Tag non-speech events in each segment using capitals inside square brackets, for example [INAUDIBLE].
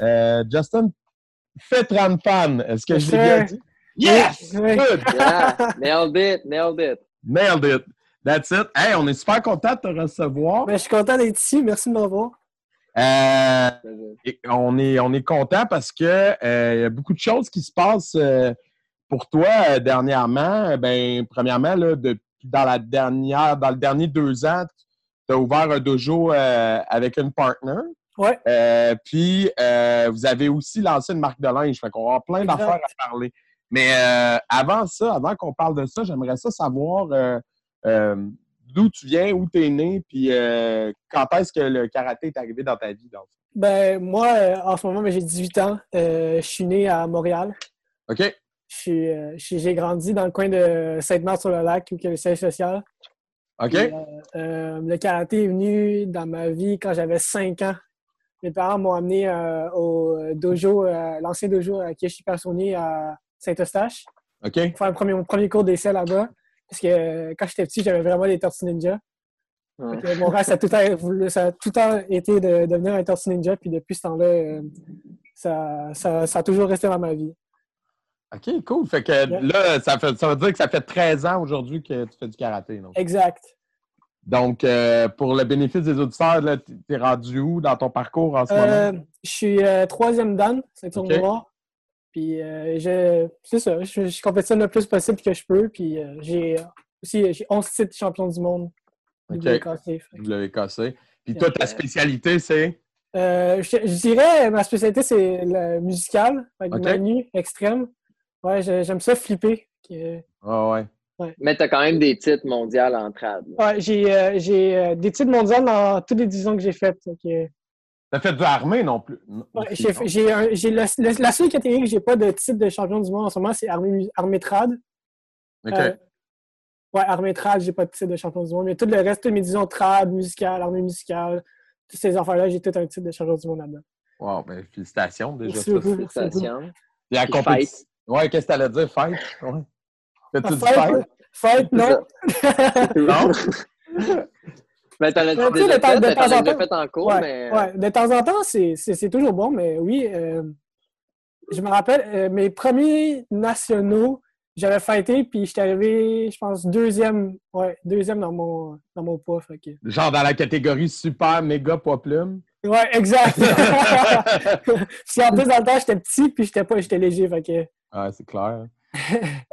euh, Justin Fetranfan. Est-ce que je l'ai bien dit? Yes! Oui. Good! [LAUGHS] Yeah, nailed it, nailed it. Nailed it. That's it. Hey, on est super content de te recevoir. Ben, je suis content d'être ici. Merci de m'avoir. Euh, on est, on est content parce que euh, il y a beaucoup de choses qui se passent euh, pour toi euh, dernièrement. Ben, premièrement, là, de- dans la dernière, dans le dernier deux ans, tu as ouvert un dojo euh, avec une partner. Ouais. Euh, puis euh, vous avez aussi lancé une marque de linge. Fait qu'on va avoir plein d'affaires à parler. Mais euh, avant ça, avant qu'on parle de ça, j'aimerais ça savoir d'où tu viens, où tu es né, puis quand est-ce que le karaté est arrivé dans ta vie. Ben, moi, en ce moment, ben, j'ai 18 ans. Je suis né à Montréal. OK? Euh, J'ai grandi dans le coin de Sainte-Marthe-sur-le-Lac, où il y a le siège social. OK? Le karaté est venu dans ma vie quand j'avais 5 ans. Mes parents m'ont amené euh, au dojo, euh, l'ancien dojo à Kiyoshi Personnier à Saint-Eustache. OK? pour faire premier, mon premier cours d'essai là-bas. Parce que euh, quand j'étais petit, j'avais vraiment des tortues ninja. Ouais. Mon rêve, ça a tout le temps, été de devenir un tortue ninja. Puis depuis ce temps-là, euh, ça, ça, ça a toujours resté dans ma vie. OK, cool. Fait que là, ça, fait, ça veut dire que ça fait 13 ans aujourd'hui que tu fais du karaté. Donc, Exact. Donc euh, pour le bénéfice des auditeurs, là, t- t'es rendu où dans ton parcours en ce Euh, moment? je suis euh, troisième dan, ceinture Ok. noire. Puis euh, je- c'est ça, je, je compétitionne le plus possible que je peux. Puis j'ai aussi j'ai 11 titres champion du monde. OK. WKC. Cassé. Puis toi, ta spécialité, c'est? Euh, je, je dirais, ma spécialité, c'est le musical, avec Ok. Manu, extrême. Ouais, j'aime ça flipper. Ah ouais. Mais t'as quand même des titres mondiaux en trad. Ouais, j'ai euh, j'ai, euh, des titres mondiaux dans toutes les divisions que j'ai faites. fait que- T'as fait de l'armée non plus? Non, ouais, aussi, j'ai non? j'ai un- j'ai le- le- la seule catégorie que j'ai pas de titre de champion du monde en ce moment, c'est armée, armée trad. OK. Euh, ouais, armée trad, j'ai pas de titre de champion du monde. Mais tout le reste, toutes mes divisions trad, musicale, armée musicale, toutes ces affaires-là, j'ai tout un titre de champion du monde là-dedans. Wow, ben, félicitations déjà. Merci ça. beaucoup. Félicitations. Puis Puis compétition. Ouais, qu'est-ce que t'allais dire? Fight? Ouais. Fais-tu du Fight, non. Non? Mais t'en as déjà de temps- fait, de temps en temps. fait en cours, Ouais, mais... ouais. De temps en temps, c'est c'est- c'est toujours bon, mais oui, euh, je me rappelle, euh, mes premiers nationaux, j'avais fighté, puis j'étais arrivé, je pense, deuxième, ouais, deuxième dans mon, dans mon poids. Fait que... Genre dans la catégorie super méga poids plume. Ouais, exact. [LAUGHS] [LAUGHS] puis en plus, dans le temps, j'étais petit, puis j'étais pas, j'étais léger. Fait que... Ah, c'est clair.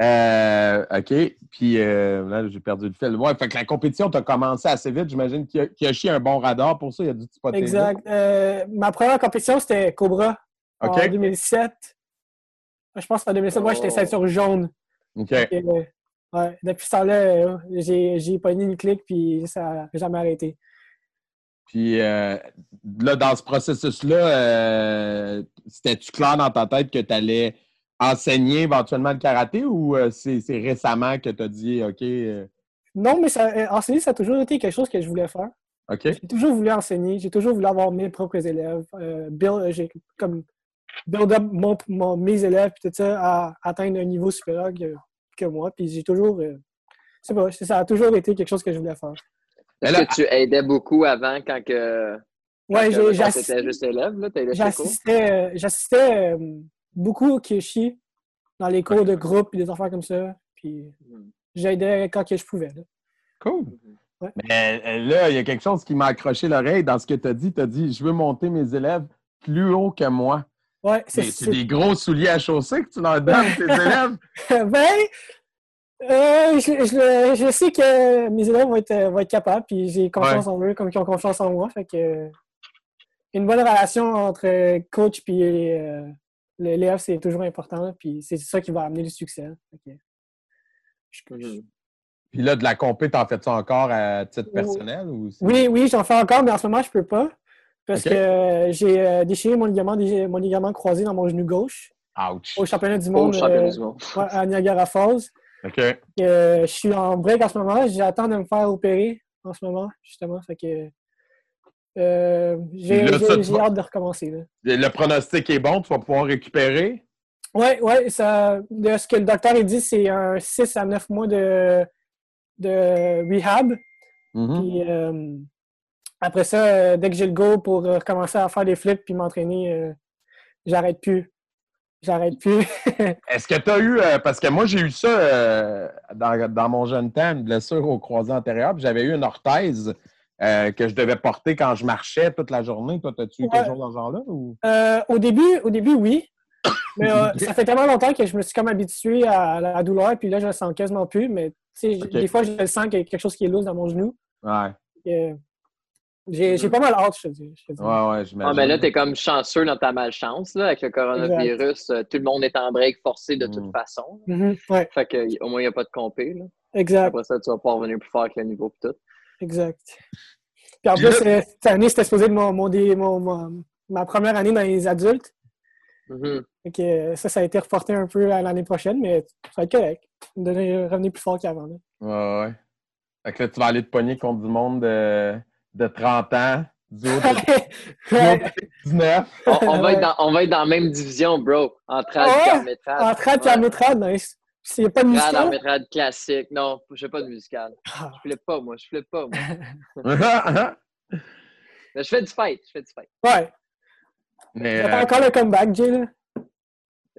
Euh, OK. Puis euh, là, j'ai perdu le fil. Ouais, fait que la compétition, t'as commencé assez vite. J'imagine qu'il y a- chié un bon radar pour ça. Il y a du spotter. là. Exact. Euh, ma première compétition, c'était Cobra OK. en 2007. Je pense qu'en 2007, moi, j'étais Oh. ceinture jaune. OK. Et, euh, ouais, depuis ce temps-là, euh, j'ai, j'ai pogné une clique, puis ça n'a jamais arrêté. Puis euh, là, dans ce processus-là, euh, c'était-tu clair dans ta tête que tu allais enseigner éventuellement le karaté ou euh, c'est c'est récemment que tu as dit OK, euh, Non, mais ça, euh, enseigner, ça a toujours été quelque chose que je voulais faire. OK? J'ai toujours voulu enseigner, j'ai toujours voulu avoir mes propres élèves, euh, build, euh, j'ai comme build up mon, mon- mes élèves, puis tout ça, à atteindre un niveau supérieur que, que moi. Puis j'ai toujours, euh, c'est pas, ça a toujours été quelque chose que je voulais faire. Est-ce que tu aidais beaucoup avant quand que... Ouais, t'étais juste élève, là? J'assistais, euh, j'assistais beaucoup au Kiyoshi dans les cours de groupe et des affaires comme ça. Puis Hmm. j'aidais quand que je pouvais. là. cool. Ouais. Mais euh, là, il y a quelque chose qui m'a accroché l'oreille dans ce que tu as dit. Tu as dit Je veux monter mes élèves plus haut que moi. Ouais, C'est c'est des gros souliers à chausser que tu leur donnes, tes [LAUGHS] élèves. ben, euh, je, je- je sais que mes élèves vont être, vont être capables, puis j'ai confiance en eux comme ils ont confiance en moi. Fait que une bonne relation entre coach et euh, l'élève, c'est toujours important, puis c'est ça qui va amener le succès. Que je- je- Mhm. Puis là, de la compé, t'en fais-tu encore à titre personnel? Ou c'est- Oui, oui, j'en fais encore, mais en ce moment, je peux pas. Parce que j'ai déchiré mon ligament, mon ligament croisé dans mon genou gauche. Ouch. Au championnat du monde, à Niagara Falls. OK. je suis en break en ce moment. J'attends de me faire opérer en ce moment, justement. Fait que euh, j'ai hâte de recommencer. Le pronostic est bon, tu vas pouvoir récupérer? Oui, oui. De ce que le docteur a dit, c'est un 6 à 9 mois de, de rehab. Mm-hmm. Euh, après ça, euh, dès que j'ai le go pour recommencer à faire des flips puis m'entraîner, j'arrête plus. J'arrête plus. [LAUGHS] Est-ce que tu as eu, parce que moi j'ai eu ça dans, dans, mon jeune temps, une blessure au croisé antérieur, j'avais eu une orthèse euh, que je devais porter quand je marchais toute la journée. Toi, as-tu eu quelque chose dans ce genre-là? Euh, au, début, au début, oui. [LAUGHS] Mais euh, ça fait tellement longtemps que je me suis comme habitué à la douleur, puis là, je ne sens quasiment plus. Mais des fois, je sens qu'il y a quelque chose qui est loose dans mon genou. Ouais. J'ai pas mal hâte, je te dis. Ouais, ouais, ah, mais là, tu es comme chanceux dans ta malchance. Là, avec le coronavirus, tout le monde est en break forcé de toute mm. façon. Ouais. Fait qu'au moins, il n'y a pas de compé. Là. Exact. Après ça, tu vas pas revenir plus fort avec le niveau et tout. Exact. Puis en plus, cette année, c'était supposé être mon, ma première année dans les adultes. Mm-hmm. ça, ça a été reporté un peu à l'année prochaine, mais ça va être correct. De revenir plus fort qu'avant. Ouais, ouais. Fait que là, tu vas aller te pogner contre du monde de, de 30 ans, du haut de, [LAUGHS] 19. on, va être dans, on va être dans la même division, bro. En trad ouais, En trad ouais. nice. C'est pas de musical? en métrade classique. Non, je fais pas de musical. Ah. Je flippe pas, moi. Je flippe pas, moi. [LAUGHS] Mais je fais du fight. Je fais du fight. Ouais. Mais. Euh... encore le comeback, Jay, là?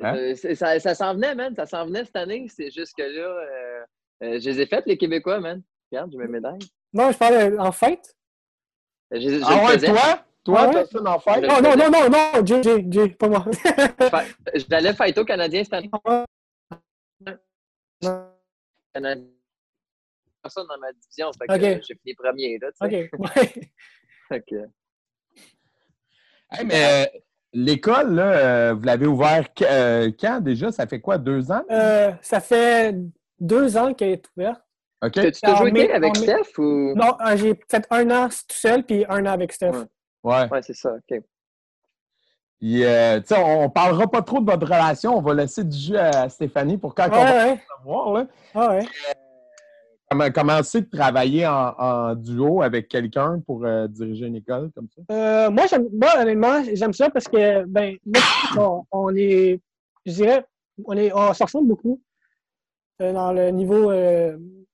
Hein? Euh, ça, ça s'en venait, man. Ça s'en venait cette année. C'est juste que là, euh, euh, je les ai faites, les Québécois, man. Regarde, j'ai mes médailles. Non, je parle en fête. Je, je ah ouais, toi? Toi, ah ouais? ça en fête? Non, non, non, non, non, Jay, Jay, Jay, pas moi. [LAUGHS] J'allais fight au Canadien cette année. Personne dans ma division, fait que j'ai fini premier. Là, OK. [LAUGHS] mais euh, l'école, euh, vous l'avez ouvert euh, quand déjà? Ça fait quoi, deux ans? ça fait deux ans qu'elle est ouverte. OK. Tu toujours été avec Steph ou? Non, j'ai peut-être un an tout seul, puis un an avec Steph. Ouais, ouais. c'est ça, OK. Euh, on ne parlera pas trop de votre relation. On va laisser du jeu à Stéphanie pour quand on va savoir. Là. Euh, comment, comment c'est de travailler en, duo avec quelqu'un pour euh, diriger une école comme ça? moi, moi, honnêtement, j'aime ça parce que, ben, on, est, je dirais, on, est, on se ressemble beaucoup dans le niveau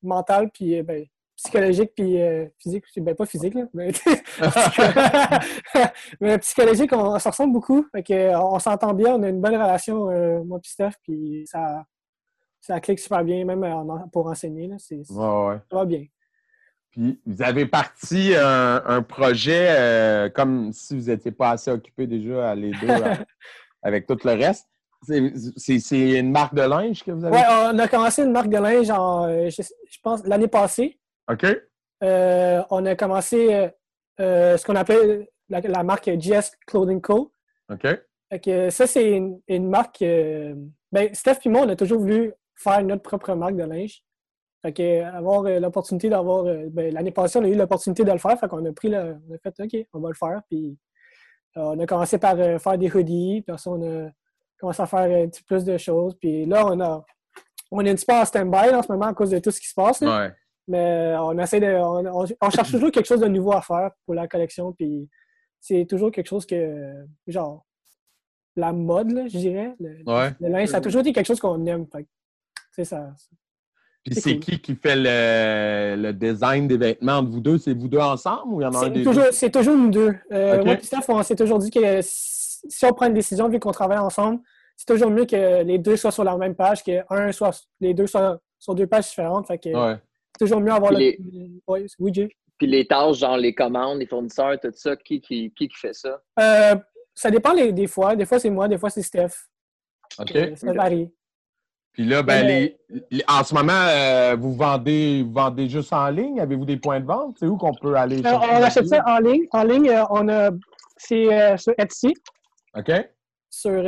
mental, puis, ben, psychologique puis euh, physique. Ben, pas physique, là, mais, [LAUGHS] [LAUGHS] mais psychologique, on, se ressemble beaucoup. Fait on s'entend bien, on a une bonne relation, euh, moi et Steph, puis ça, ça clique super bien, même pour enseigner. Là, c'est, Ça va bien. Puis vous avez parti un, projet euh, comme si vous n'étiez pas assez occupé déjà les deux [LAUGHS] avec tout le reste. C'est, une marque de linge que vous avez? Oui, on a commencé une marque de linge en, je pense, l'année passée. OK? Euh, on a commencé euh, euh, ce qu'on appelle la, marque GS Clothing Co. OK? ça, c'est une, marque. ben, Steph et moi, on a toujours voulu faire notre propre marque de linge. Fait avoir l'opportunité d'avoir. Ben, l'année passée, on a eu l'opportunité de le faire. Fait qu'on a pris le. On a fait OK, on va le faire. Puis on a commencé par faire des hoodies. Puis on a commencé à faire un petit plus de choses. Puis là, on a. On est un petit peu en stand-by en ce moment à cause de tout ce qui se passe. Ouais. Mais on essaie de. On, cherche toujours quelque chose de nouveau à faire pour la collection. Puis c'est toujours quelque chose que. Genre. La mode, je dirais. Le, linge, ça a toujours été quelque chose qu'on aime. C'est ça. Puis c'est qui qui fait le, design des vêtements de vous deux? C'est vous deux ensemble ou il y en a un des toujours, C'est toujours nous deux. Euh, Moi et Steph, on s'est toujours dit que si on prend une décision, vu qu'on travaille ensemble, c'est toujours mieux que les deux soient sur la même page, que un soit, les deux soient sur deux pages différentes. Fait que, ouais toujours mieux avoir le. Oui, Puis les tâches, genre les commandes, les fournisseurs, tout ça, qui, qui, qui, fait ça? Euh, ça dépend des fois. Des fois, c'est moi, des fois, c'est Steph. OK. Euh, ça varie. Puis là, ben, les, en ce moment, euh, vous, vendez, vendez juste en ligne? Avez-vous des points de vente? C'est où qu'on peut aller? on achète ça en ligne. En ligne, on a. C'est sur Etsy. OK. Sur.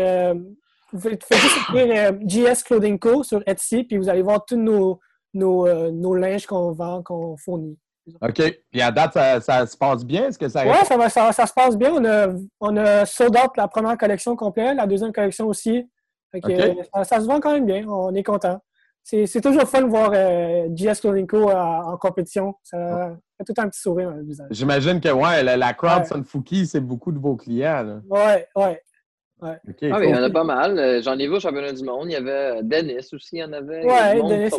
vous faites juste écrire GS Clothing Co. sur Etsy, puis vous allez voir tous nos, nos, euh, nos linges qu'on vend, qu'on fournit. OK. Puis à date, ça, se passe bien? Est-ce que ça. Oui, ça, ça, se passe bien. On a, on a sold out la première collection complète, la deuxième collection aussi. ça, se vend quand même bien. On est content. C'est toujours fun de voir euh, GS Co. en compétition. Ça fait tout un petit sourire dans le visage. J'imagine que ouais, la, crowd Sunfuki, c'est beaucoup de vos clients. Oui, oui. Ouais. Ah, il y en a pas mal. Euh, j'en ai vu au championnat du monde. Il y avait euh, Dennis aussi, il y en avait. Ouais, Dennis,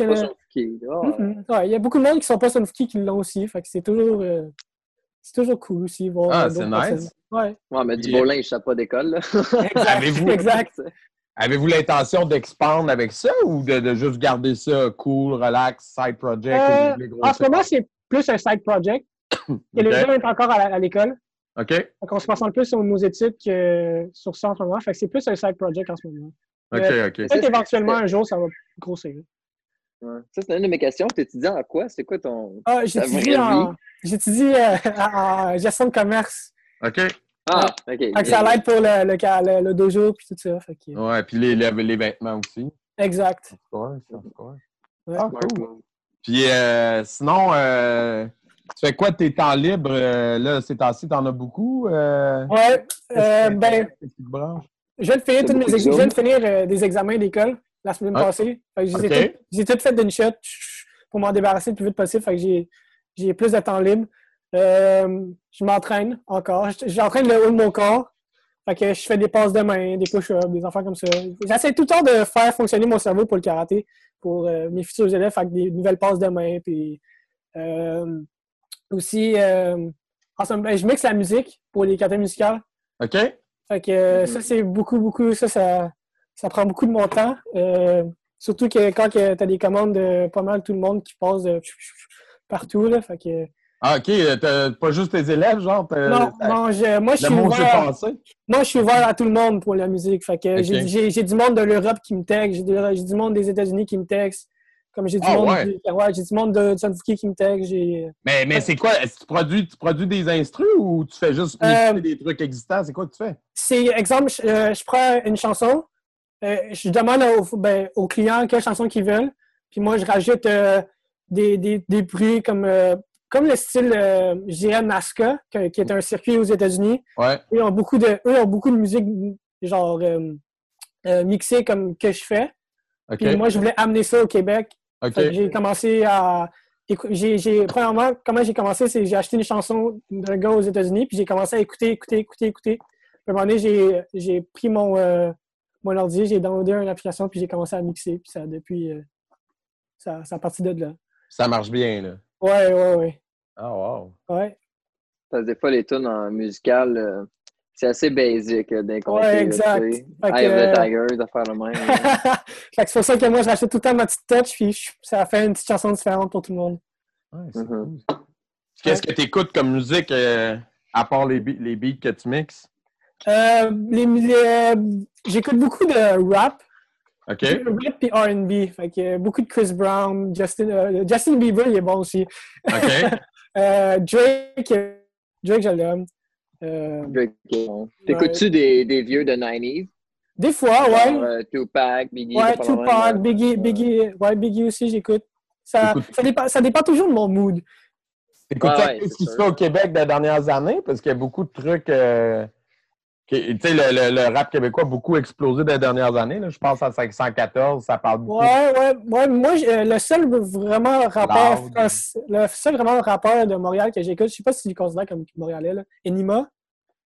il mm-hmm. ouais, il y a beaucoup de monde qui sont pas Sunfuki qui l'ont aussi. Fait que c'est toujours, euh, c'est toujours cool aussi. Voir ah, c'est nice. Ouais. ouais, mais du beau linge, ça pas d'école. Exact. Avez-vous l'intention d'expandre avec ça ou de, juste garder ça cool, relax, side project? en ce moment, c'est plus un side project. [COUGHS] Et le jeu est encore à l'école. OK. Donc, on se concentre plus sur nos études que sur ça en ce moment. Fait que c'est plus un side project en ce moment. OK, OK. Peut-être éventuellement, un jour, ça va grossir. Ouais. Ça, c'est une de mes questions. Tu étudies en quoi? C'est quoi ton. Ah, j'étudie en... J'étudie euh, [LAUGHS] en gestion de commerce. OK. Ah, OK. Fait ça l'aide pour le, le, le, dojo puis tout ça. Fait que... Ouais, puis les, les, vêtements aussi. Exact. Ouais, c'est ouais. Ah, cool. Puis euh, sinon, euh, tu fais quoi de tes temps libres? Euh, là, ces temps-ci, t'en as beaucoup? Euh... Ouais. Euh, ben, je viens de finir, mes je viens de finir euh, des examens d'école la semaine passée. J'ai tout, fait d'une shot pour m'en débarrasser le plus vite possible. Fait que j'ai plus de temps libre. je m'entraîne encore. J'entraîne le haut de mon corps. Fait que je fais des passes de main, des push-ups, des affaires comme ça. J'essaie tout le temps de faire fonctionner mon cerveau pour le karaté, pour mes futurs élèves, avec des nouvelles passes de main. Puis, aussi, euh, je mixe la musique pour les cartes musicales. OK. Fait que euh, ça, c'est beaucoup, beaucoup, ça, ça, prend beaucoup de mon temps. Euh, surtout que quand tu as des commandes de pas mal tout le monde qui passe partout, là, fait que... Ah, OK. T'as pas juste tes élèves, genre? Non, non moi, je suis ouvert... Moi, je suis ouvert à tout le monde pour la musique. Fait que j'ai du monde de l'Europe qui me texte, j'ai du monde des États-Unis qui me texte. Comme j'ai du, ah, monde, ouais. j'ai du monde de Sunfuki qui me tag. Mais, mais c'est quoi? Est-ce que tu produis, tu produis des instrus ou tu fais juste euh, des trucs existants? C'est quoi que tu fais? C'est, exemple, je, euh, je prends une chanson, euh, je demande au, ben, aux clients quelle chanson qu'ils veulent, puis moi, je rajoute des, des, des, bruits comme, comme le style, dirais, Nazca, qui est un circuit aux États-Unis. Ouais. Eux ont beaucoup de, eux ont beaucoup de musique, genre, mixée comme que je fais. Puis moi, je voulais amener ça au Québec j'ai commencé à. J'ai, premièrement, comment j'ai commencé, c'est j'ai acheté une chanson d'un gars aux États-Unis, puis j'ai commencé à écouter, écouter, écouter, écouter. À un moment donné, j'ai, pris mon, euh, mon ordi, j'ai downloadé une application, puis j'ai commencé à mixer. Puis ça, depuis, euh, ça, ça a parti de là. Ça marche bien, là. Ouais, ouais, ouais. Ah, wow. Ouais. Parce que des fois, les tunes en musical, euh, c'est assez basique euh, d'un côté. Ouais, exact. Eye of the Tiger, de faire le même. [LAUGHS] c'est pour ça que moi, je rachète tout le temps ma petite touch, puis ça fait une petite chanson différente pour tout le monde. Ouais, c'est mm-hmm. cool. Qu'est-ce que tu écoutes comme musique, euh, à part les, les beats que tu mixes? Euh, les, J'écoute beaucoup de rap. OK. Rap et R&B. Fait que beaucoup de Chris Brown, Justin, Justin Bieber, il est bon aussi. OK. [LAUGHS] Drake, Drake, je l'aime. Euh, T'écoutes-tu des, des, vieux de 90s? Des fois, ouais. Euh, Tupac, Biggie. Ouais, Tupac, Biggie, Biggie, ouais, Biggie aussi, j'écoute. Ça, ça, dépend, ça dépend toujours de mon mood. Écoute, ouais, ce qui se fait au Québec des dernières années? Parce qu'il y a beaucoup de trucs. Euh, tu sais, le, le, rap québécois a beaucoup explosé des dernières années. Là. Je pense à 514, ça parle beaucoup. Ouais, ouais. ouais moi, le seul vraiment rappeur, le seul vraiment rappeur de Montréal que j'écoute, je sais pas si tu considère comme Montréalais, là, Enima?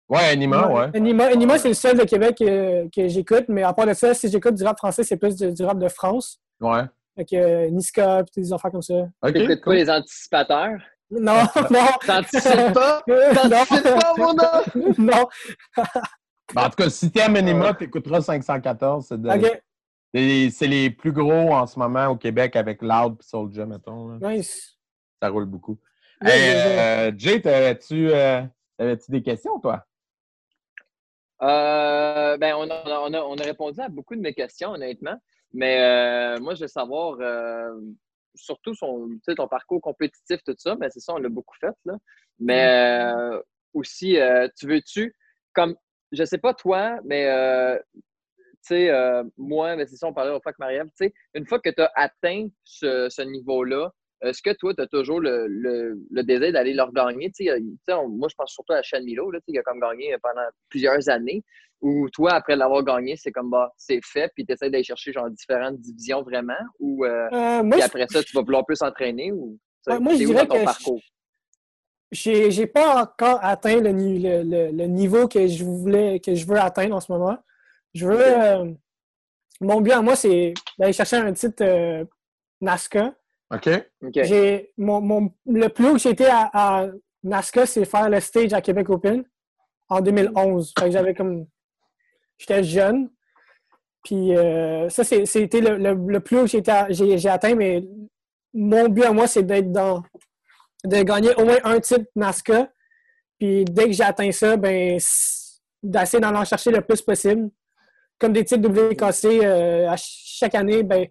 Ouais, Enima, ouais. Enima, Enima c'est le seul de Québec que, que j'écoute, mais à part de ça, si j'écoute du rap français, c'est plus du, rap de France. Ouais. Avec euh, Niska, des affaires comme ça. Ok. T'écoutes pas les anticipateurs? Non, [LAUGHS] non. T'anticipes pas? [LAUGHS] T'anticipes pas, mon nom? [LAUGHS] non. Ben, en tout cas, si t'aimes Enima, t'écouteras 514. C'est C'est les plus gros en ce moment au Québec avec Loud et Soulja, mettons. Nice. Ça roule beaucoup. euh, Jay, t'avais-tu euh, des questions, toi? Euh, ben, on a, on, a, on, a, répondu à beaucoup de mes questions, honnêtement. Mais euh, moi, je veux savoir, euh, surtout son, ton parcours compétitif, tout ça, mais c'est ça, on l'a beaucoup fait. Là. Mais mm. aussi, tu veux-tu, comme, je sais pas toi, mais tu sais, moi, mais c'est ça, on parlait au fois avec Marie-Ève, tu sais, une fois que tu as atteint ce, ce niveau-là, est-ce que toi, tu as toujours le, le, désir d'aller leur gagner? moi, je pense surtout à Shane Milo, là, qui a comme gagné pendant plusieurs années. Ou toi, après l'avoir gagné, c'est comme bah, c'est fait, puis tu essaies d'aller chercher genre différentes divisions vraiment? Ou euh, euh puis après ça, tu vas vouloir plus s'entraîner? Ou, moi, je dirais que parcours? j'ai pas encore atteint le, le, le, niveau que je voulais que je veux atteindre en ce moment. Je veux. Euh, mon but à moi, c'est d'aller chercher un titre euh, NASCA. OK. J'ai, mon, mon, le plus haut que j'ai été à, à NASCA, c'est faire le stage à Québec Open en 2011. Fait que j'avais comme. J'étais jeune. Puis euh, ça, c'était le, le, plus haut que j'ai, atteint, mais mon but à moi, c'est d'être dans. de gagner au moins un titre NASCA. Puis dès que j'ai atteint ça, ben d'essayer d'en chercher le plus possible comme des titres WKC euh, à chaque année, ben,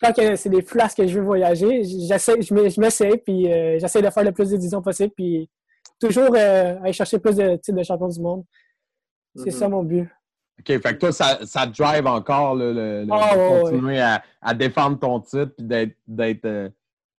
quand c'est des flasques que je veux voyager, j'essaie, je m'essaie, puis euh, j'essaie de faire le plus d'éditions possible, puis toujours euh, aller chercher plus de titres de champion du monde. C'est ça mm-hmm. mon but. OK, fait que toi, ça, ça te drive encore le, le, ah, de continuer à, à, défendre ton titre puis d'être, d'être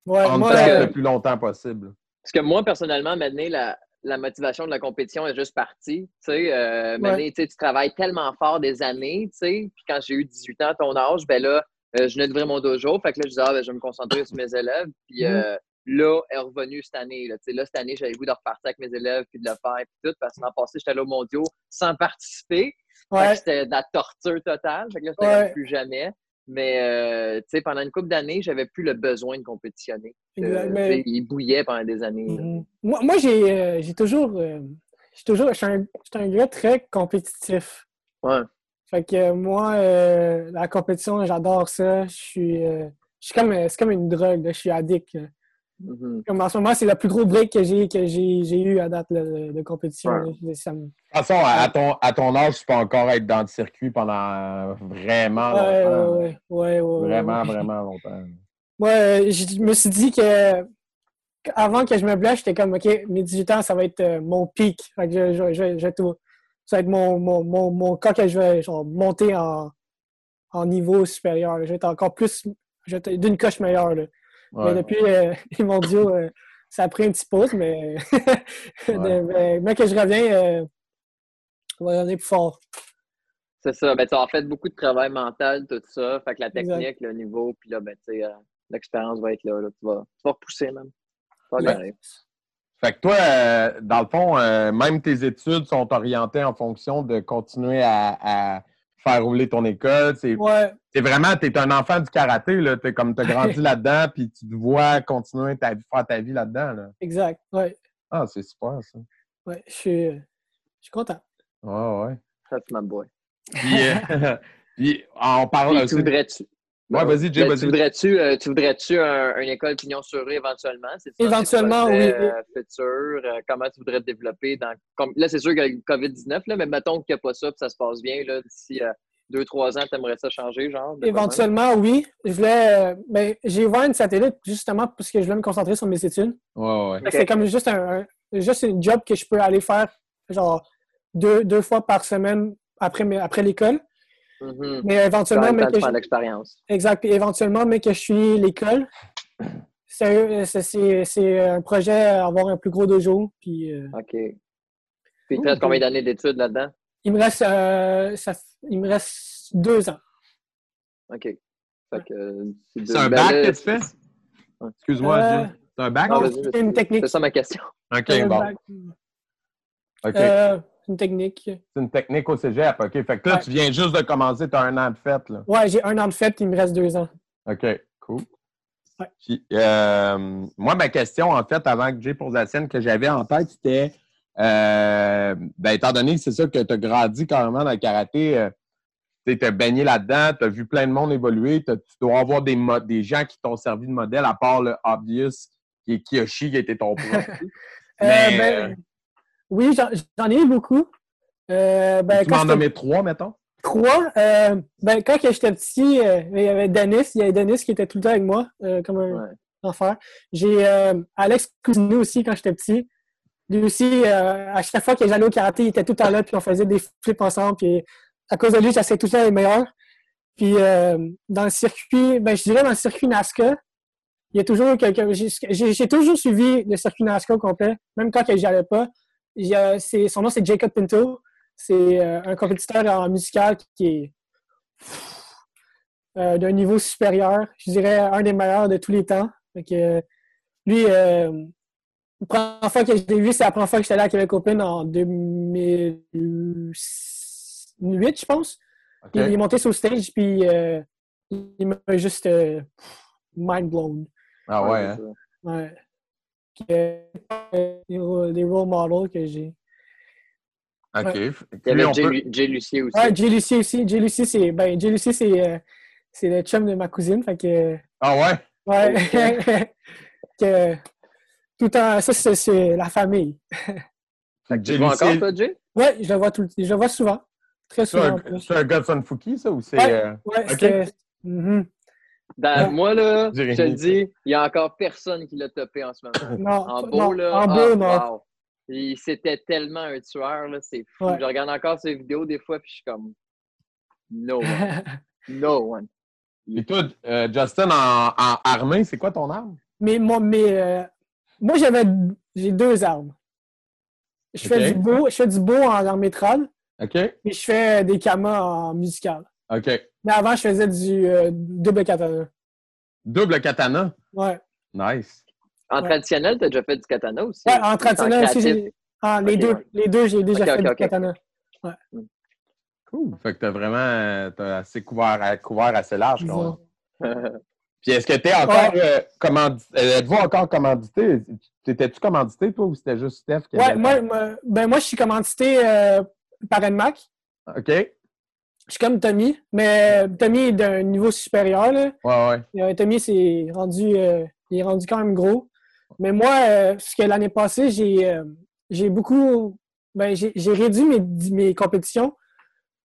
le plus longtemps possible. Parce que moi, personnellement, maintenant, la, la motivation de la compétition est juste partie. Tu sais, euh, tu travailles tellement fort des années, tu sais, puis quand j'ai eu 18 ans à ton âge, ben là, euh, je venais d'ouvrir mon dojo, fait que là, je disais, ah, ben, je vais me concentrer sur mes élèves, puis mm-hmm. Euh, là, est revenu cette année, là, là, cette année, j'avais le goût de repartir avec mes élèves, puis de le faire, puis tout, parce que l'an passé, j'étais là au mondiaux sans participer, ouais. c'était de la torture totale, fait que là, je plus jamais. Mais euh, tu sais, pendant une couple d'années, j'avais plus le besoin de compétitionner. Euh, il bouillait pendant des années. Mm-hmm. Moi, moi j'ai euh, toujours. toujours je suis un, un, gars très compétitif. Ouais. Fait que moi, la compétition, j'adore ça. Je suis. je suis comme, c'est comme une drogue. Je suis addict. Mm-hmm. Comme en ce moment, c'est le plus gros break que j'ai que j'ai eu à date de compétition. De toute façon, à, ton, à ton âge, tu peux encore être dans le circuit pendant vraiment longtemps. Ouais, ouais, ouais, vraiment, vraiment longtemps. [LAUGHS] Moi, je me suis dit que avant que je me blesse, j'étais comme OK, mes 18 ans, ça va être euh, mon pic. je, je, je, tout, ça va être mon, mon, mon, mon cas que je vais genre, monter en, en niveau supérieur. Je vais être encore plus d'une coche meilleure. Là. Mais depuis euh, [LAUGHS] les mondiaux, euh, ça a pris un petit pause, [LAUGHS] mais, mais, que je reviens, euh, on va revenir plus fort. C'est ça. Ben, tu as fait beaucoup de travail mental, tout ça. Fait que la technique, le niveau, puis là, ben, l'expérience va être là. Tu, vas, tu vas repousser même. Fait que toi, dans le fond, même tes études sont orientées en fonction de continuer à faire rouler ton école. C'est ouais. vraiment, tu es un enfant du karaté, là. Es, comme tu as grandi [LAUGHS] là-dedans, puis tu te vois continuer à faire ta vie là-dedans. Là. Exact, ouais. Ah, c'est super, ça. Ouais, je suis, je suis content. Ouais, ouais. That's my boy. Puis, euh, [LAUGHS] puis on parle aussi... voudrais-tu... Ouais, vas-y, Jay, ben, Tu voudrais-tu, euh, tu voudrais-tu une école pignon sur rue éventuellement? Éventuellement, oui. Euh, futur, euh, comment tu voudrais te développer? Dans, comme, là, c'est sûr qu'il y a le COVID-19, là, mais mettons qu'il n'y a pas ça et ça se passe bien. D'ici deux, trois ans, tu aimerais ça changer, genre? Éventuellement, oui. Je voulais. Ben, j'ai ouvert une satellite justement parce que je voulais me concentrer sur mes études. Ouais, ouais. C'est comme juste un, juste une job que je peux aller faire genre deux, deux fois par semaine après, après l'école. Mm-hmm. Mais éventuellement, mais que je... l'expérience. Exact. éventuellement, mais que je suis l'école, c'est un projet avoir un plus gros dojo. Puis, euh, OK. Puis il te reste combien d'années d'études là-dedans? Il me reste euh, ça, il me reste deux ans. OK. C'est un bac que tu fais? Excuse-moi, euh, c'est un bac? C'est une technique. C'est ça ma question. OK, bon. OK une technique. C'est une technique au cégep, OK. Fait que là, tu viens juste de commencer, tu as un an de fête, là. Ouais, j'ai un an de fête, il me reste deux ans. OK, cool. Euh, moi, ma question, en fait, avant que j'ai pose la scène, que j'avais en tête, c'était, euh, ben, étant donné que c'est ça que tu as grandi carrément dans le karaté, euh, tu as baigné là-dedans, tu as vu plein de monde évoluer, tu dois avoir des, des gens qui t'ont servi de modèle, à part le Obvious, qui est Kiyoshi, qui était ton prof. [LAUGHS] Mais, ben, oui, j'en ai eu beaucoup. Euh, ben, tu m'en nommais trois, mettons? Trois. Euh, ben, quand j'étais petit, euh, il y avait Denis. Il y avait Denis qui était tout le temps avec moi, comme un enfant. J'ai Alex Cousineau aussi quand j'étais petit. Lui aussi, à chaque fois que j'allais au karaté, il était tout le temps là, puis on faisait des flips ensemble. Puis à cause de lui, j'essayais tout le temps les meilleurs. Puis dans le circuit, ben, je dirais dans le circuit NASCA, il y a toujours quelqu'un. J'ai toujours suivi le circuit NASCAR complet, même quand j'y allais pas. Son nom, c'est Jacob Pinto. C'est euh, un compétiteur en musical qui est euh, d'un niveau supérieur. Je dirais un des meilleurs de tous les temps. lui, euh, la première fois que je l'ai vu, c'est la première fois que j'étais allé à Québec Open en 2008, je pense. Il, est monté sur le stage, puis il m'a juste mind blown. Ah ouais, hein? Ouais. Des, role models que j'ai. OK. Il y avait Jay, Jay Lucier aussi. Ouais, Jay Lucier aussi. Jay Lucier, c'est ben, c'est, euh, c'est le chum de ma cousine. Fait que, ah ouais? Ouais. [LAUGHS] que, tout en, ça, c'est, c'est la famille. [LAUGHS] fait que tu vois encore, toi, Jay? Ouais, je le vois, tout, je le vois souvent. Très souvent. C'est un, gars de Funfuki, ça? Ou c'est, ouais, euh... ouais okay. mm moi, là, [LAUGHS] je te le dis, il n'y a encore personne qui l'a topé en ce moment. Non, en beau, là. En beau, non. Wow. C'était tellement un tueur, là, c'est fou. Je regarde encore ses vidéos des fois, puis je suis comme, no one. [LAUGHS] no one. Et toi, euh, Justin, en, en armée, c'est quoi ton arme? Mais, moi, mais, euh, moi j'avais j'ai deux armes. Je fais du beau, je fais du beau en armée trad. OK. Et je fais des kamas en musical. OK. Mais avant, je faisais du euh, double katana. Double katana? Ouais. Nice. En traditionnel, tu as déjà fait du katana aussi? Ouais, en traditionnel aussi. Ah, les, deux, les deux, j'ai déjà fait du katana. Ouais. Cool. Fait que tu as vraiment as assez couvert, couvert assez large. Quand [LAUGHS] Puis est-ce que tu es encore ouais. euh, commandité? Êtes-vous encore commandité? T'étais-tu commandité, toi, ou c'était juste Steph qui Ouais, moi, moi, ben, moi, je suis commandité euh, par NMAC. OK. Je suis comme Tommy, mais Tommy est d'un niveau supérieur. Là. Ouais, ouais. Euh, Tommy, c'est rendu, euh, il est rendu quand même gros. Mais moi, euh, que l'année passée, j'ai j'ai beaucoup. Ben, j'ai réduit mes, mes compétitions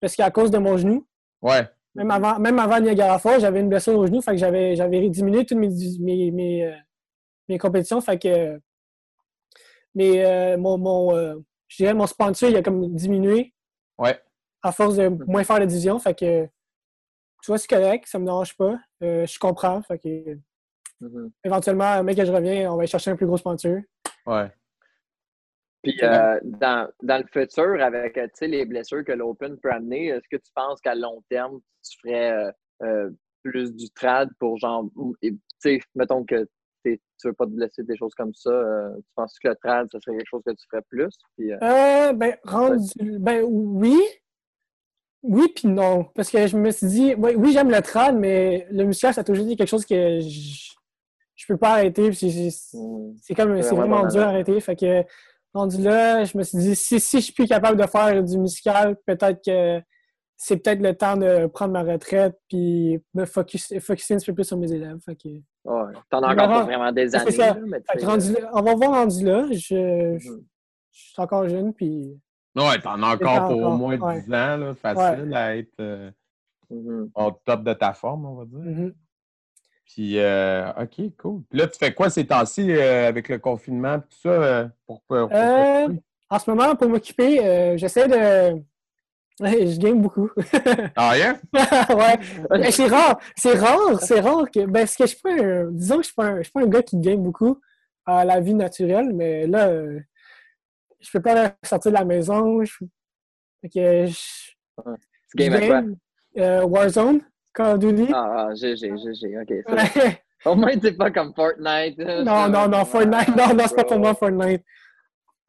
parce qu'à cause de mon genou. Ouais. Même avant, même avant Niagara Falls, j'avais une blessure au genou, fait que j'avais diminué toutes mes, mes, mes, mes, compétitions. Fait que mais, mon, mon je dirais mon sponsor, il a comme diminué. Ouais à force de moins faire la division. Fait que, tu vois, c'est correct, ça me dérange pas. Euh, je comprends. Fait que, mm-hmm. éventuellement, mec, que je reviens, on va chercher un plus gros sponsor. Ouais. Puis, euh, dans, dans, le futur, avec les blessures que l'Open peut amener, est-ce que tu penses qu'à long terme, tu ferais euh, plus du trad pour genre, tu sais, mettons que tu veux pas te blesser, des choses comme ça, tu penses que le trad, ça serait quelque chose que tu ferais plus? Puis, ben, rendu, ben, oui, oui, puis non. Parce que je me suis dit, oui, oui j'aime le trad, mais le muscle, ça a toujours été quelque chose que je, je peux pas arrêter. C'est comme, c'est vraiment dur à arrêter. Fait que, rendu là, je me suis dit, si, si je suis plus capable de faire du musical, peut-être que c'est peut-être le temps de prendre ma retraite puis me focus, focuser un peu plus sur mes élèves. Fait que, T'en as encore vraiment des années. Ça. on va voir rendu là. Je, je, je suis encore jeune, puis Ouais, t'en as encore pour au moins 10 ans, là, facile à être euh, mm-hmm. au top de ta forme, on va dire. Mm-hmm. Puis, euh, OK, cool. Puis là, tu fais quoi ces temps-ci euh, avec le confinement tout ça pour, pour, En ce moment, pour m'occuper, j'essaie de. je game beaucoup. ah, yeah? [LAUGHS] ouais. c'est rare. C'est rare. C'est rare que. Ben, ce que je suis pas un... Disons que je ne suis, pas un gars qui game beaucoup à la vie naturelle, mais là, je peux pas sortir de la maison. Je... Fait que je... Tu game à quoi? Euh, Warzone, Call of Duty. Ah, ah GG, GG, ok. Au moins, c'est pas comme Fortnite. Non, non, non, Fortnite. Non, non, c'est pas pour moi, Fortnite.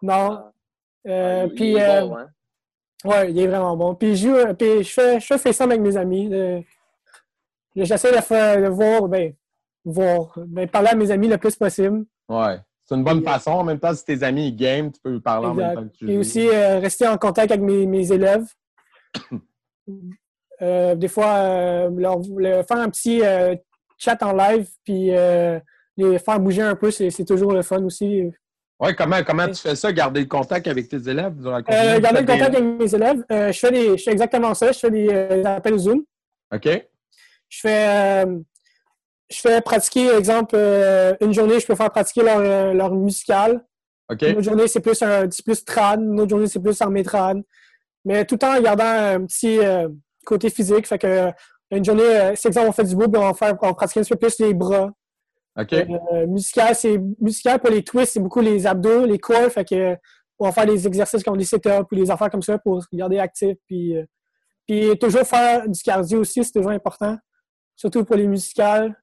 Non. Ah. Euh, ah, puis, il est euh, bon, hein? Ouais, il est vraiment bon. Puis, je, joue, puis je, fais, je fais FaceTime avec mes amis. J'essaie de, faire, de voir, ben, voir, ben, parler à mes amis le plus possible. Ouais. C'est une bonne façon. En même temps, si tes amis game, tu peux parler en même temps que tu Et aussi, euh, rester en contact avec mes, mes élèves. [COUGHS] euh, des fois, euh, leur, faire un petit chat en live, puis les faire bouger un peu, c'est toujours le fun aussi. Oui, comment, comment tu fais ça, garder le contact avec tes élèves durant Garder le contact avec mes élèves, je, fais des, je fais exactement ça. Je fais des appels Zoom. OK. Je fais je fais pratiquer, exemple, euh, une journée, je peux faire pratiquer leur, euh, leur musical. Une autre journée, c'est plus, un, plus trad. Une autre journée, c'est plus armé trad. Mais tout en gardant un petit euh, côté physique. Fait que une journée, c'est exemple, on fait du beau, puis on va, faire, on pratique un petit peu plus les bras. OK. Musical, c'est musical pour les twists, c'est beaucoup les abdos, les core, fait que on va faire des exercices comme des sit-ups ou des affaires comme ça pour se garder actif. Puis, puis toujours faire du cardio aussi, c'est toujours important. Surtout pour les musicales.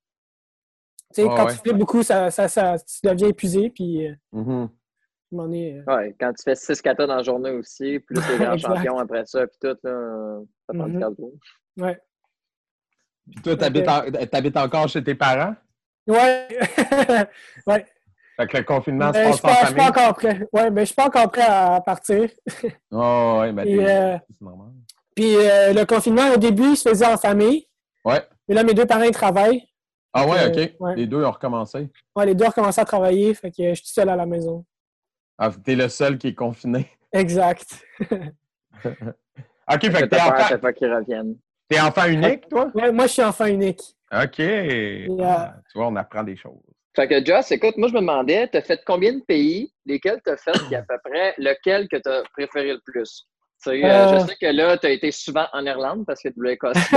Tu sais, Ouais, quand ouais. tu fais beaucoup, ça, ça, ça, tu deviens épuisé. Puis, donné, euh, Ouais, quand tu fais 6 katas dans la journée aussi, plus [LAUGHS] les grands champions après ça, puis tout, là, ça prend du Mhm. cardio. ouais. Puis toi, t'habites, en- t'habites encore chez tes parents? Ouais. [LAUGHS] ouais. Fait que le confinement Mais se je passe suis en pas, je suis pas famille? encore prêt. Ouais, mais je suis pas encore prêt à partir. Oh, [LAUGHS] ouais, ben, euh, c'est normal. Puis euh, le confinement, au début, il se faisait en famille. Ouais. Et là, mes deux parents ils travaillent. Ah ouais, euh, OK. ouais. Les deux ont recommencé. Ouais, les deux ont recommencé à travailler. Fait que je suis tout seul à la maison. Ah, t'es le seul qui est confiné. [LAUGHS] Exact. [LAUGHS] OK, fait que t'es enfant, fois qu'ils reviennent. t'es enfant unique, toi? Ouais, moi, je suis enfant unique. OK. Ah, tu vois, on apprend des choses. Fait que Joss, écoute, moi je me demandais, t'as fait combien de pays, lesquels t'as fait, puis à peu près lequel que t'as préféré le plus? Tu sais, euh, Euh. Je sais que là, t'as été souvent en Irlande parce que tu voulais [LAUGHS] casser.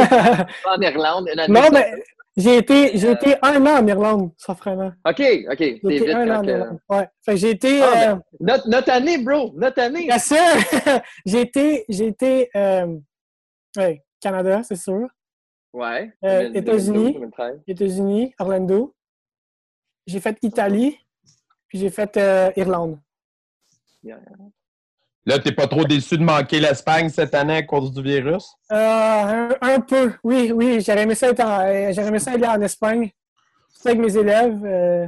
en Irlande, une année non, mais. J'ai été, j'ai Euh. été un an en Irlande, ça vraiment. OK, OK. J'ai été vite un an en Irlande. Ouais. Fait que j'ai été. Ah, euh, Notre, notre année, bro! Notre année! Bien sûr! [LAUGHS] j'ai été. J'ai été. Euh, ouais, Canada, c'est sûr. Ouais. Euh, 2012, États-Unis. 2013. États-Unis, Orlando. J'ai fait Italie. Puis j'ai fait euh, Irlande. Là, t'es pas trop déçu de manquer l'Espagne cette année à cause du virus? Euh, un, un peu, oui, oui. J'aurais aimé ça être en- euh, aimé ça aller en Espagne. Surtout avec mes élèves. euh.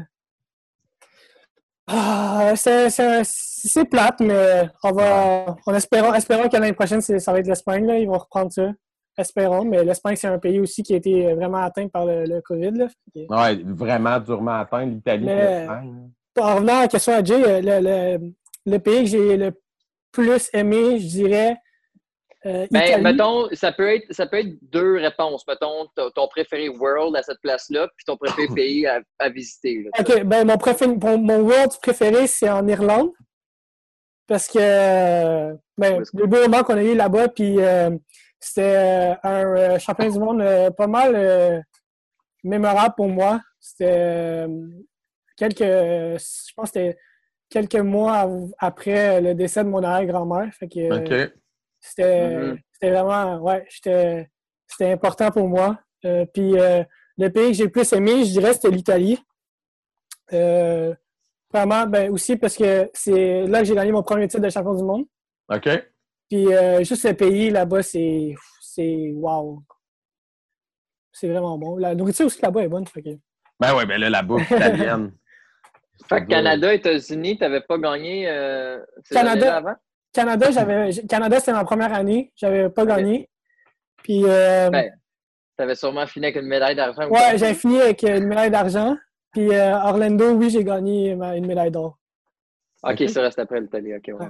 Ah, c'est, plate, mais on va. En espérant, espérons que l'année prochaine, ça va être l'Espagne. Ils vont reprendre ça. Espérons. Mais l'Espagne, c'est un pays aussi qui a été vraiment atteint par le, le COVID. Ouais, vraiment durement atteint, l'Italie et l'Espagne. En revenant à la question à Jay, le, le- le pays que j'ai le plus aimé, je dirais. euh, Ben, mettons, ça peut, être, ça peut être deux réponses. Mettons, ton préféré world à cette place-là, puis ton préféré [LAUGHS] pays à, à visiter. là. OK, ben mon, préféré, mon, mon world préféré, c'est en Irlande. Parce que ben, le beau moment qu'on a eu là-bas, puis euh, c'était euh, un euh, championnat du monde euh, pas mal euh, mémorable pour moi. C'était euh, quelques, je pense que c'était quelques mois après le décès de mon arrière-grand-mère. Fait que OK. c'était vraiment, ouais, c'était important pour moi. Euh, puis euh, le pays que j'ai le plus aimé, je dirais, c'était l'Italie. Euh, vraiment, ben aussi parce que c'est là que j'ai gagné mon premier titre de champion du monde. OK. Puis juste le pays là-bas, c'est c'est wow. C'est vraiment bon. La nourriture aussi là-bas est bonne. fait que- Ben ouais, ben là, la bouffe italienne. [LAUGHS] Fait que Canada, États-Unis, t'avais pas gagné euh, ces Canada. avant? Canada, j'avais Canada, c'était ma première année. J'avais pas gagné. Puis euh, Ben, T'avais sûrement fini avec une médaille d'argent. ou ouais, j'ai fini avec une médaille d'argent. Puis euh, Orlando, oui, j'ai gagné ma- une médaille d'or. Ok, ça reste après l'Italie. Ok, ouais.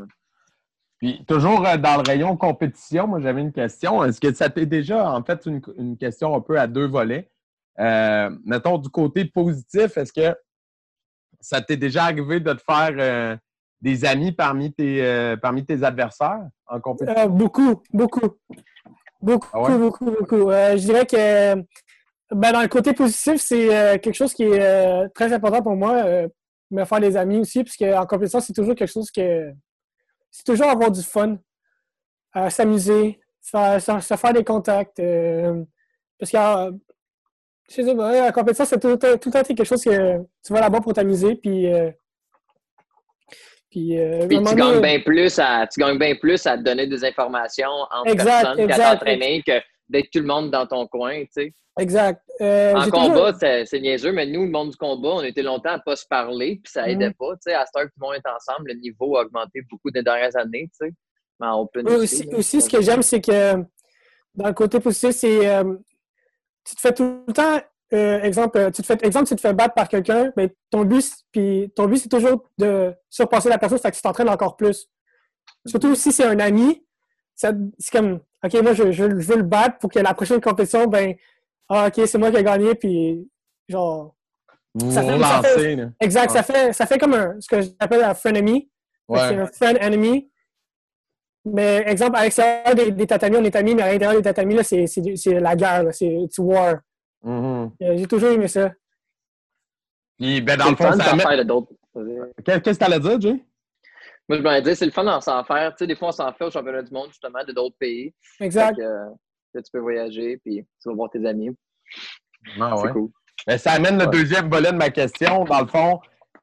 Puis toujours dans le rayon compétition, moi j'avais une question. Est-ce que ça t'est déjà, en fait, une, une question un peu à deux volets? Euh, mettons du côté positif, est-ce que ça t'est déjà arrivé de te faire euh, des amis parmi tes, euh, parmi tes adversaires en compétition? Euh, beaucoup, beaucoup. Beaucoup, Ah ouais? beaucoup, beaucoup. Je dirais que ben, dans le côté positif, c'est euh, quelque chose qui est très important pour moi, me faire des amis aussi, puisque en compétition, c'est toujours quelque chose que. C'est toujours avoir du fun, s'amuser, faire- se, se faire des contacts. parce que je sais pas, la compétition, c'est tout, tout le temps quelque chose que tu vas là-bas pour t'amuser, puis. euh, puis, euh, Puis tu gagnes bien plus à tu gagnes bien plus à te donner des informations entre Exact, personnes qu'à t'entraîner que d'être tout le monde dans ton coin, tu sais. Exact. Euh, En combat, toujours- c'est niaiseux, mais nous, le monde du combat, on était longtemps à pas se parler, puis ça Mhm. aidait pas. Tu sais, à cette heure que tout le monde est ensemble, le niveau a augmenté beaucoup des dernières années, tu sais. En aussi, aussi, ce que j'aime, c'est que dans le côté positif, c'est euh, tu te fais tout le temps, euh, exemple, euh, tu te fais, exemple, tu te fais battre par quelqu'un, mais ton but, c'est- puis ton but, c'est toujours de surpasser la personne, fait que tu t'entraînes encore plus. Surtout si c'est un ami, c'est comme, OK, moi, je, je, je veux le battre pour que la prochaine compétition, ben, ah, OK, c'est moi qui ai gagné, puis genre, Vous ça fait- ça exact, ça fait, ça fait comme un, ce que j'appelle un frenemy. Ouais. un friend enemy. Mais exemple, à l'extérieur des, des tatamis, on est amis, mais à l'intérieur des tatamis, là, c'est, c'est, c'est la guerre, là, c'est it's war. Mhm. Euh, J'ai toujours aimé ça. Puis, ben, dans C'est le fond, ça d'en met- faire de d'autres. Qu'est- Qu'est-ce que t'allais dire, Jay? Moi, je m'en dire, c'est le fun d'en s'en faire. Tu sais, des fois, on s'en fait au championnat du monde, justement, de d'autres pays. Exact. Que, euh, là, tu peux voyager, puis tu vas voir tes amis. Ah, C'est cool. Ben, ça amène le Ouais. deuxième volet de ma question. Dans le fond,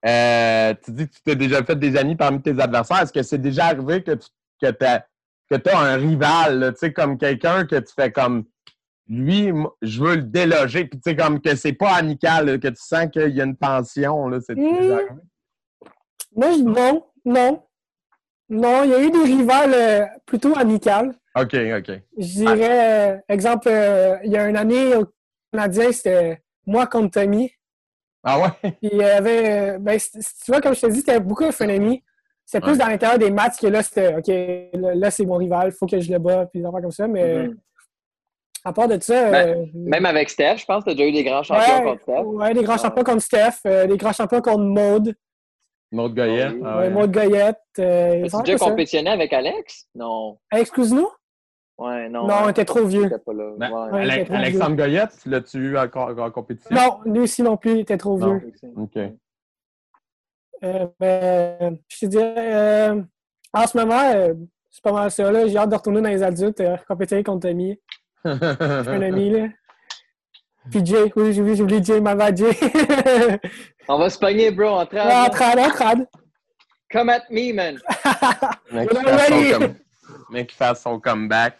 euh, tu dis que tu t'es déjà fait des amis parmi tes adversaires. Est-ce que c'est déjà arrivé que tu que as, un rival, tu sais, comme quelqu'un que tu fais comme lui, je veux le déloger, puis tu sais, comme que c'est pas amical, là, que tu sens qu'il y a une tension, là, c'est arrivé? Moi, je- non, non. Non, il y a eu des rivales euh, plutôt amicales. OK, OK. Je dirais, euh, exemple, euh, il y a une année au Canadien, c'était moi contre Tommy. Ah ouais? Puis il y avait, ben, tu vois, comme je te dis, c'était beaucoup un frenemy. C'était plus Ouais. dans l'intérieur des matchs que là, c'était, OK, là, là, c'est mon rival, faut que je le bats, puis des affaires comme ça. Mais Mhm. à part de ça. Ben, euh, Même avec Steph, je pense que tu as déjà eu des grands champions ouais, contre Steph. ouais, des grands champions contre Steph, euh, des grands champions contre Maude, autre goyette? Oui. Ah ouais. Maude Goyette. Euh, As-tu affaires déjà compétitionné avec Alex? Non. Alex Cousineau? Ouais, non. Non, on était trop vieux. Pas là. Ben, Ouais. Ouais. Ale- il était trop Alexandre Goyette, l'as-tu eu en, en compétition? Non, lui aussi non plus, il était trop Non. vieux. OK. Euh, ben, je te dirais, euh, en ce moment, euh, c'est pas mal ça. là. J'ai hâte de retourner dans les adultes, euh, compétir contre Tommy, [LAUGHS] un ami. Là. Puis Jay, oui, j'ai oublié, j'ai oublié Jay, ma bad Jay. [LAUGHS] On va se pogner, bro, en train. en trad, en trad. Come at me, man. [LAUGHS] Mec, qui fasse son com- Mec qui fasse son comeback.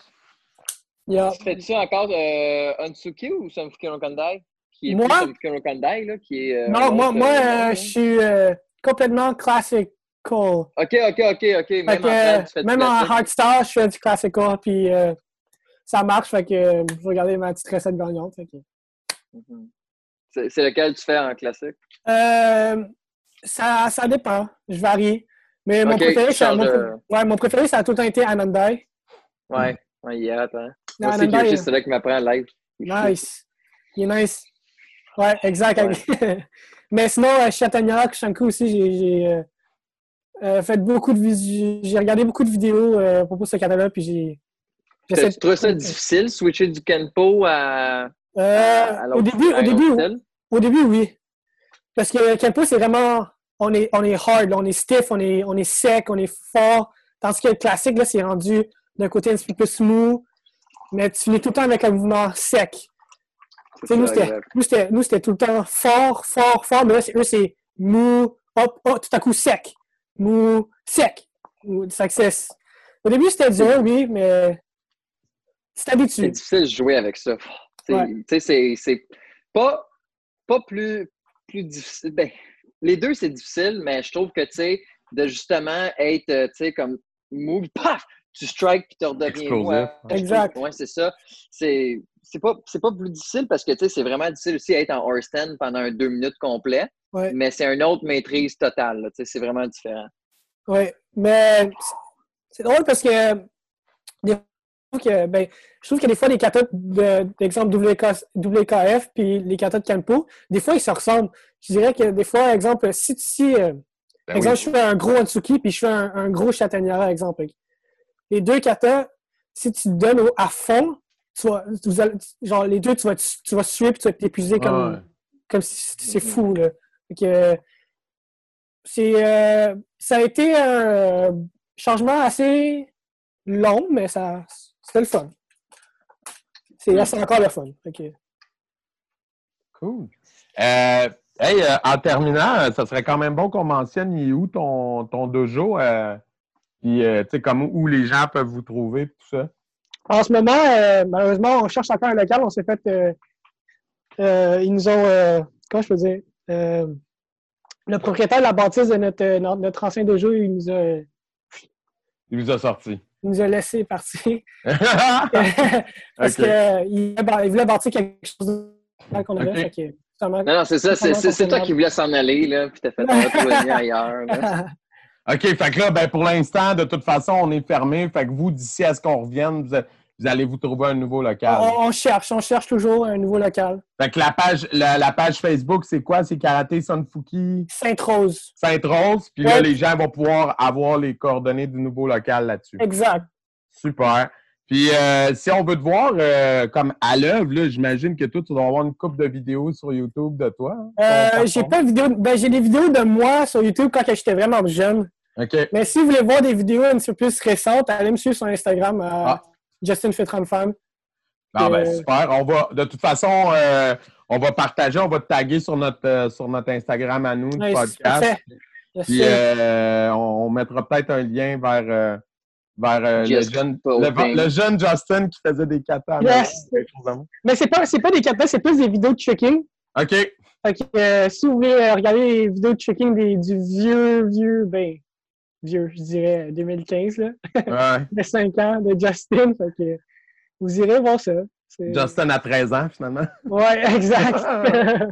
Yeah. Fais-tu encore euh, Unsuki ou Samfuki no Kandai? Qui est Moi? plus Samfuki no Kandai, là, qui est... euh, Non, moi, moi euh, je suis euh, complètement classical. OK, OK, OK, OK. Fait Même que, en euh, trad, tu fais du même en hardstyle, je fais du classical, puis euh, ça marche. Fait que euh, je vais regarder ma petite recette gagnante. que- Mhm. C'est c'est lequel tu fais en classique? Euh, ça, ça dépend. Je varie. Mais mon préféré, changes mon, de- ouais, mon préféré, ça a tout le temps été Anandai. Ouais, ouais, il est hot, hein. Non, Moi c'est là qui m'apprend live. Nice. Il est nice. Ouais, exact. [LAUGHS] Mais sinon, euh, Chatagnac, Shanku aussi, j'ai euh, euh, fait beaucoup de J'ai regardé beaucoup de vidéos euh, à propos de ce kata-là, puis j'ai. j'essaie Tu trouves ça difficile, switcher du Kenpo à, à, Euh, à au début, à au début? Au oui. Parce que Kenpo, c'est vraiment. On est, on est hard, là, on est stiff, on est, on est sec, on est fort. Tandis que le classique, là, c'est rendu d'un côté un petit peu plus smooth, mais tu finis tout le temps avec un mouvement sec. Nous, c'était- exact. nous, c'était nous, c'était tout le temps fort, fort, fort, mais là, c'est- eux, c'est mou, hop, hop, tout à coup sec. Mou, sec. Ou success. Au début, c'était dur, oui, mais c'est C'est habitué. difficile de jouer avec ça. Ouais. c'est c'est pas, pas plus, plus difficile. Ben, les deux, c'est difficile, mais je trouve que, tu sais, de justement être, euh, tu sais, comme mou, [LAUGHS] paf, tu strikes puis tu redeviens mou. Exact. Ouais, c'est ça. C'est c'est pas, c'est pas plus difficile parce que, tu sais, c'est vraiment difficile aussi d'être en horse stand pendant un deux minutes complet, Ouais. mais c'est une autre maîtrise totale. là, Tu sais, c'est vraiment différent. Oui, mais c'est- drôle parce que, des fois que ben, je trouve que des fois, les katas, de- d'exemple WK WKF puis les katas de Campo, des fois, ils se ressemblent. Je dirais que des fois, exemple, si, si euh, Ben exemple, oui. je fais un gros Atsuki puis je fais un, un gros Chataniara, exemple. Les deux katas, si tu te donnes au- à fond, tu vas, vous allez- genre, les deux, tu vas, tu vas suer puis tu vas t'épuiser comme, Ouais. comme si c'est Mhm. fou. Là. C'est, euh, ça a été un changement assez long, mais ça, c'était le fun. C'est c'est encore le fun. Cool. Euh, hey, euh, en terminant, ça serait quand même bon qu'on mentionne il est où ton, ton dojo, euh, puis euh, tu sais, comme où les gens peuvent vous trouver, tout ça? En ce moment, euh, malheureusement, on cherche encore un local. On s'est fait. euh, euh, ils nous ont. euh, comment je peux dire? Euh, le propriétaire de la bâtisse de notre, notre, notre ancien dojo, il nous a, Il vous a sorti. il nous a laissé partir. [LAUGHS] [LAUGHS] Parce qu'il il voulait bâtir quelque chose de- qu'on avait. Fait que, Non, non, c'est ça. C'est toi qui voulais s'en aller, là, puis t'as fait un retourner ailleurs. là. [LAUGHS] OK, fait que là, ben, pour l'instant, de toute façon, on est fermé. Fait que vous, d'ici à ce qu'on revienne, vous, vous allez vous trouver un nouveau local. on, on cherche, on cherche toujours un nouveau local. Fait que la page, la, la page Facebook, c'est quoi? C'est Karaté Sunfuki Sainte-Rose. Sainte-Rose? Puis là, les gens vont pouvoir avoir les coordonnées du nouveau local là-dessus. Exact. Super. Puis euh, si on veut te voir euh, comme à l'œuvre, là, j'imagine que toi, tu dois avoir une coupe de vidéos sur YouTube de toi. hein, Euh, j'ai pas de vidéo. Ben, j'ai des vidéos de moi sur YouTube quand j'étais vraiment jeune. Mais si vous voulez voir des vidéos un petit peu plus récentes, allez me suivre sur Instagram à Ah. Justin Fitran Fan. Ah, ben, Euh, super. On va, de toute façon, euh, on va partager, on va te taguer sur notre, euh, sur notre Instagram à nous, le Ouais, c'est podcast. Puis euh, on, on mettra peut-être un lien vers, euh, vers euh, le, Just jeune, le, le jeune Justin qui faisait des katas. Yes. Mais c'est pas, c'est pas des capas, c'est plus des vidéos de tricking. OK. Fait que euh, si vous voulez euh, regarder les vidéos de tricking des, du vieux, vieux, ben, vieux, je dirais 2015, là, Ouais. [LAUGHS] de 5 ans, de Justin. Fait que vous irez voir ça. Justin a 13 ans, finalement. [LAUGHS] Ouais, exact. [LAUGHS]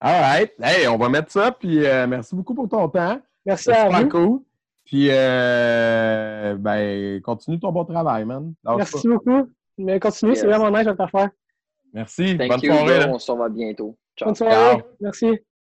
All right. Hey, on va mettre ça. Puis euh, merci beaucoup pour ton temps. Merci à vous. cool. Puis, euh, ben, continue ton bon travail, man. Merci pas. beaucoup. Mais continuez, Yes. c'est vraiment nice votre affaire. Merci. Thank Bonne you, soirée. là. On se revoit bientôt. Ciao. Bonne soirée. Merci.